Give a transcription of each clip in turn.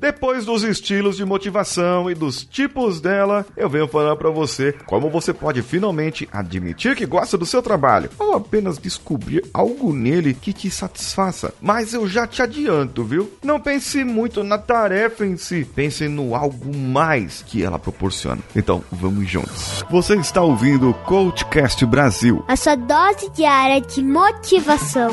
Depois dos estilos de motivação e dos tipos dela, eu venho falar para você como você pode finalmente admitir que gosta do seu trabalho ou apenas descobrir algo nele que te satisfaça. Mas eu já te adianto, viu? Não pense muito na tarefa em si, pense no algo mais que ela proporciona. Então, vamos juntos. Você está ouvindo o Coachcast Brasil. A sua dose diária de motivação.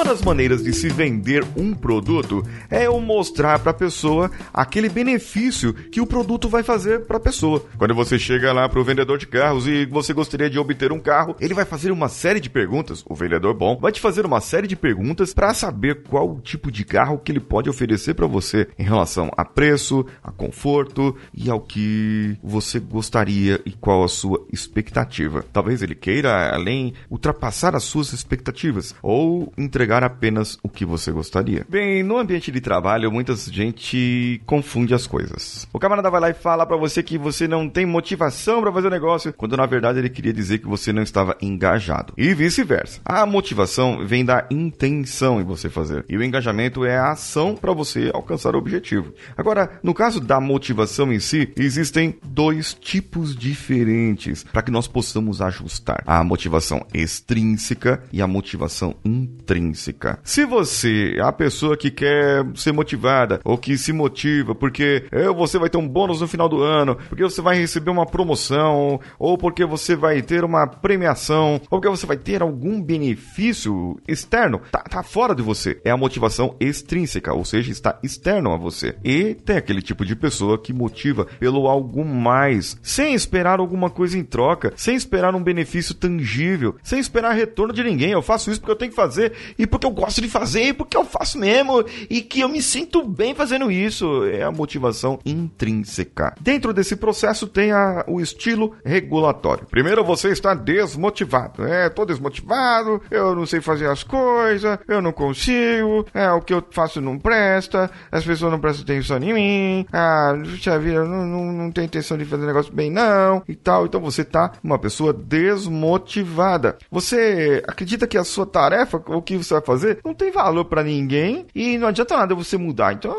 Uma das maneiras de se vender um produto é eu mostrar para a pessoa aquele benefício que o produto vai fazer para a pessoa. Quando você chega lá para o vendedor de carros e você gostaria de obter um carro, ele vai fazer uma série de perguntas. O vendedor bom vai te fazer uma série de perguntas para saber qual o tipo de carro que ele pode oferecer para você em relação a preço, a conforto e ao que você gostaria e qual a sua expectativa. Talvez ele queira além ultrapassar as suas expectativas ou entregar entregar apenas o que você gostaria. Bem, no ambiente de trabalho, muita gente confunde as coisas. O camarada vai lá e fala para você que você não tem motivação para fazer o negócio, quando na verdade ele queria dizer que você não estava engajado. E vice-versa. A motivação vem da intenção em você fazer, e o engajamento é a ação para você alcançar o objetivo. Agora, no caso da motivação em si, existem dois tipos diferentes para que nós possamos ajustar: a motivação extrínseca e a motivação intrínseca intrínseca. Se você é a pessoa que quer ser motivada ou que se motiva porque é, você vai ter um bônus no final do ano, porque você vai receber uma promoção, ou porque você vai ter uma premiação, ou porque você vai ter algum benefício externo, tá, tá fora de você. É a motivação extrínseca, ou seja, está externo a você. E tem aquele tipo de pessoa que motiva pelo algo mais, sem esperar alguma coisa em troca, sem esperar um benefício tangível, sem esperar retorno de ninguém. Eu faço isso porque eu tenho que fazer e porque eu gosto de fazer, e porque eu faço mesmo, e que eu me sinto bem fazendo isso. É a motivação intrínseca. Dentro desse processo tem a, o estilo regulatório. Primeiro você está desmotivado. É, tô desmotivado, eu não sei fazer as coisas, eu não consigo, é, o que eu faço não presta, as pessoas não prestam atenção em mim, ah, viram, não, não, não tem intenção de fazer negócio bem não, e tal. Então você tá uma pessoa desmotivada. Você acredita que a sua tarefa, o que você vai fazer, não tem valor para ninguém e não adianta nada você mudar. Então,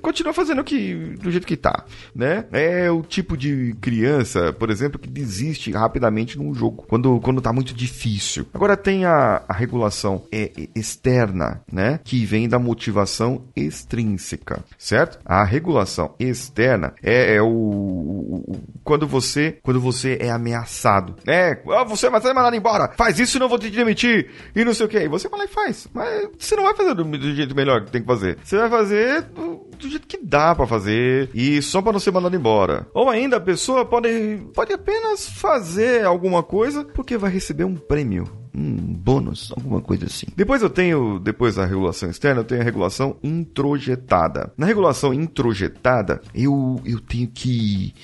continua fazendo que, do jeito que tá, né? É o tipo de criança, por exemplo, que desiste rapidamente num jogo, quando, quando tá muito difícil. Agora tem a, a regulação é, é externa, né? Que vem da motivação extrínseca, certo? A regulação externa é, é o, o, quando você quando você é ameaçado. É, oh, você vai ser mandado embora, faz isso e não vou te demitir, e não sei o que. Você vai lá e faz. Mas você não vai fazer do, do jeito melhor que tem que fazer. Você vai fazer do, do jeito que dá para fazer e só para não ser mandado embora. Ou ainda a pessoa pode, pode apenas fazer alguma coisa porque vai receber um prêmio um bônus, alguma coisa assim. Depois eu tenho, depois da regulação externa, eu tenho a regulação introjetada. Na regulação introjetada, eu, eu tenho que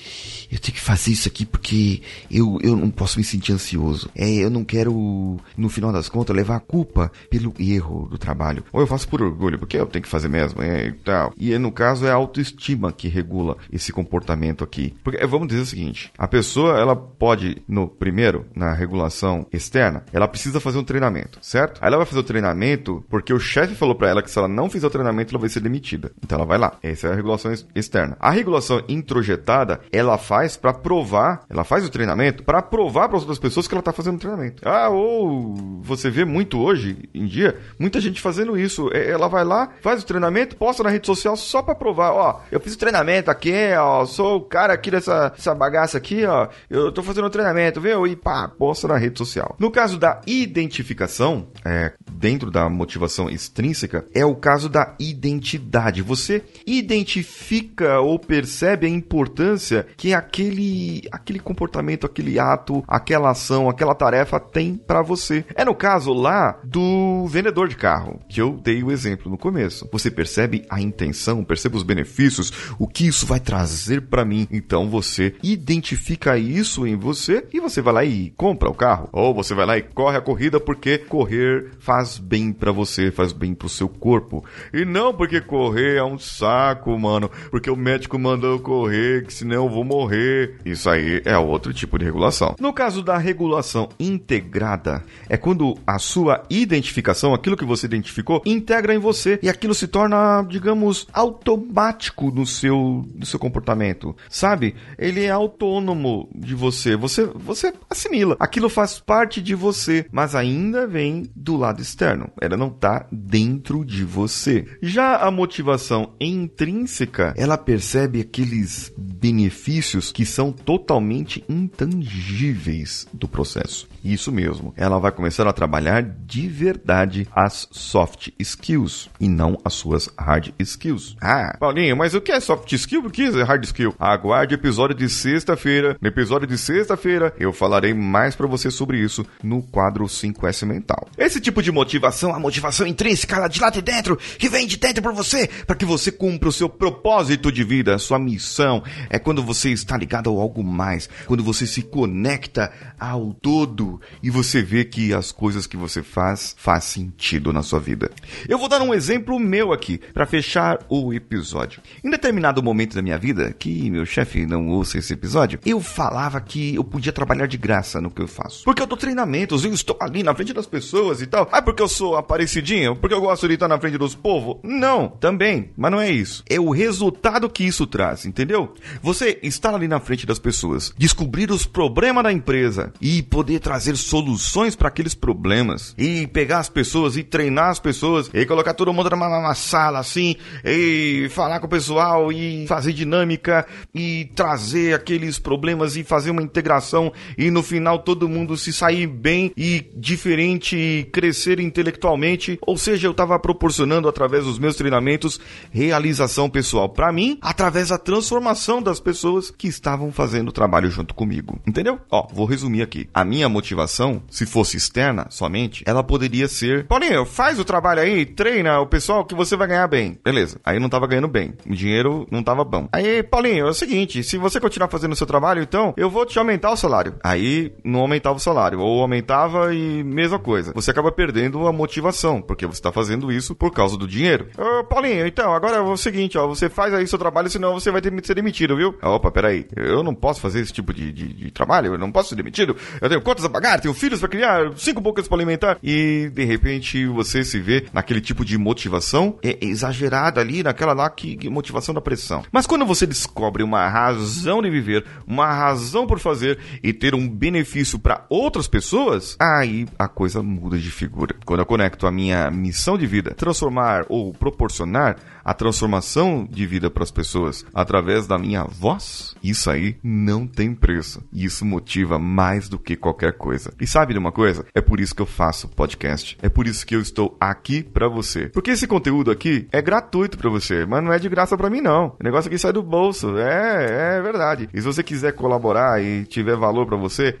eu tenho que fazer isso aqui porque eu, eu não posso me sentir ansioso. É, eu não quero, no final das contas, levar a culpa pelo erro do trabalho. Ou eu faço por orgulho, porque eu tenho que fazer mesmo, é, e tal. E no caso é a autoestima que regula esse comportamento aqui. Porque vamos dizer o seguinte, a pessoa, ela pode, no primeiro, na regulação externa, ela precisa fazer um treinamento, certo? Aí ela vai fazer o treinamento porque o chefe falou para ela que se ela não fizer o treinamento, ela vai ser demitida. Então ela vai lá. Essa é a regulação externa. A regulação introjetada, ela faz para provar, ela faz o treinamento para provar para outras pessoas que ela tá fazendo treinamento. Ah, ou você vê muito hoje em dia, muita gente fazendo isso. É, ela vai lá, faz o treinamento, posta na rede social só para provar, ó, eu fiz o treinamento aqui, ó, sou o cara aqui dessa, dessa bagaça aqui, ó, eu tô fazendo o treinamento, viu? E pá, posta na rede social. No caso da identificação, é, dentro da motivação extrínseca, é o caso da identidade. Você identifica ou percebe a importância que aquele, aquele comportamento, aquele ato, aquela ação, aquela tarefa tem para você. É no caso lá do vendedor de carro, que eu dei o exemplo no começo. Você percebe a intenção, percebe os benefícios, o que isso vai trazer para mim. Então você identifica isso em você e você vai lá e compra o carro. Ou você vai lá e corre corre a corrida porque correr faz bem para você, faz bem pro seu corpo. E não porque correr é um saco, mano, porque o médico mandou correr, que senão eu vou morrer. Isso aí é outro tipo de regulação. No caso da regulação integrada, é quando a sua identificação, aquilo que você identificou, integra em você e aquilo se torna, digamos, automático no seu, no seu comportamento. Sabe? Ele é autônomo de você. Você, você assimila. Aquilo faz parte de você, mas ainda vem do lado externo. Ela não está dentro de você. Já a motivação intrínseca, ela percebe aqueles benefícios que são totalmente intangíveis do processo. Isso mesmo, ela vai começar a trabalhar de verdade as soft skills e não as suas hard skills. Ah, Paulinho, mas o que é soft skill? O que é hard skill? Aguarde o episódio de sexta-feira. No episódio de sexta-feira, eu falarei mais para você sobre isso no quadro 5S Mental. Esse tipo de motivação, a motivação intrínseca lá de lá de dentro, que vem de dentro por você, para que você cumpra o seu propósito de vida, sua missão, é quando você está ligado a algo mais, quando você se conecta ao todo e você vê que as coisas que você faz faz sentido na sua vida. Eu vou dar um exemplo meu aqui para fechar o episódio. Em determinado momento da minha vida, que meu chefe não ouça esse episódio, eu falava que eu podia trabalhar de graça no que eu faço. Porque eu dou treinamentos, eu estou ali na frente das pessoas e tal. Ah, porque eu sou aparecidinho? Porque eu gosto de estar na frente dos povos? Não, também. Mas não é isso. É o resultado que isso traz, entendeu? Você estar ali na frente das pessoas, descobrir os problemas da empresa e poder trazer soluções para aqueles problemas e pegar as pessoas e treinar as pessoas e colocar todo mundo numa, numa sala assim e falar com o pessoal e fazer dinâmica e trazer aqueles problemas e fazer uma integração e no final todo mundo se sair bem e diferente e crescer intelectualmente. Ou seja, eu estava proporcionando através dos meus treinamentos realização pessoal para mim através da transformação das pessoas que estavam fazendo o trabalho junto comigo. Entendeu? Ó, vou resumir aqui. A minha motivação, se fosse externa somente, ela poderia ser: Paulinho, faz o trabalho aí, treina o pessoal que você vai ganhar bem. Beleza. Aí não tava ganhando bem. O dinheiro não tava bom. Aí, Paulinho, é o seguinte: se você continuar fazendo o seu trabalho, então eu vou te aumentar o salário. Aí não aumentava o salário. Ou aumentava e mesma coisa. Você acaba perdendo a motivação, porque você tá fazendo isso por causa do dinheiro. Ô, Paulinho, então, agora é o seguinte, ó, você faz aí seu trabalho, senão você vai ter que ser demitido, viu? Opa, peraí. Eu não posso fazer esse tipo de, de, de trabalho, eu não posso ser demitido. Eu tenho contas a pagar, tenho filhos para criar, cinco bocas para alimentar. E de repente você se vê naquele tipo de motivação é exagerada ali, naquela lá que, que motivação da pressão. Mas quando você descobre uma razão de viver, uma razão por fazer e ter um benefício para outras pessoas, aí a coisa muda de figura. Quando eu conecto a minha missão de vida, transformar ou proporcionar a transformação de vida para as pessoas através da minha voz, isso aí não tem preço. Isso motiva mais do que qualquer coisa. E sabe de uma coisa? É por isso que eu faço podcast. É por isso que eu estou aqui para você. Porque esse conteúdo aqui é gratuito para você, mas não é de graça para mim não. O negócio aqui sai do bolso. É, é verdade. E se você quiser colaborar e tiver valor para você,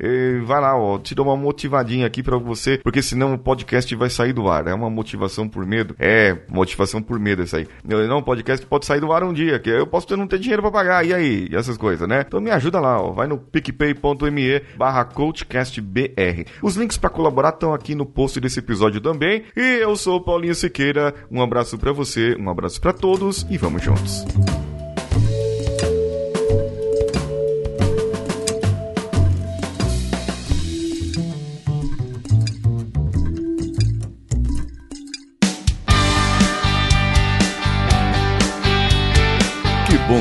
vai lá, ó, te dou uma motivadinha aqui para você, porque senão o podcast vai sair do ar. É uma motivação por medo. É, motivação por medo isso aí. Não, o podcast pode sair do ar um dia, que eu posso não ter dinheiro para pagar. E aí? Essas coisas, né? Então me ajuda lá, ó. Vai no picpay.me barra coachcastbr. Os links para colaborar estão aqui no post desse episódio também. E eu sou Paulinho Siqueira. Um abraço para você, um abraço para todos e vamos juntos.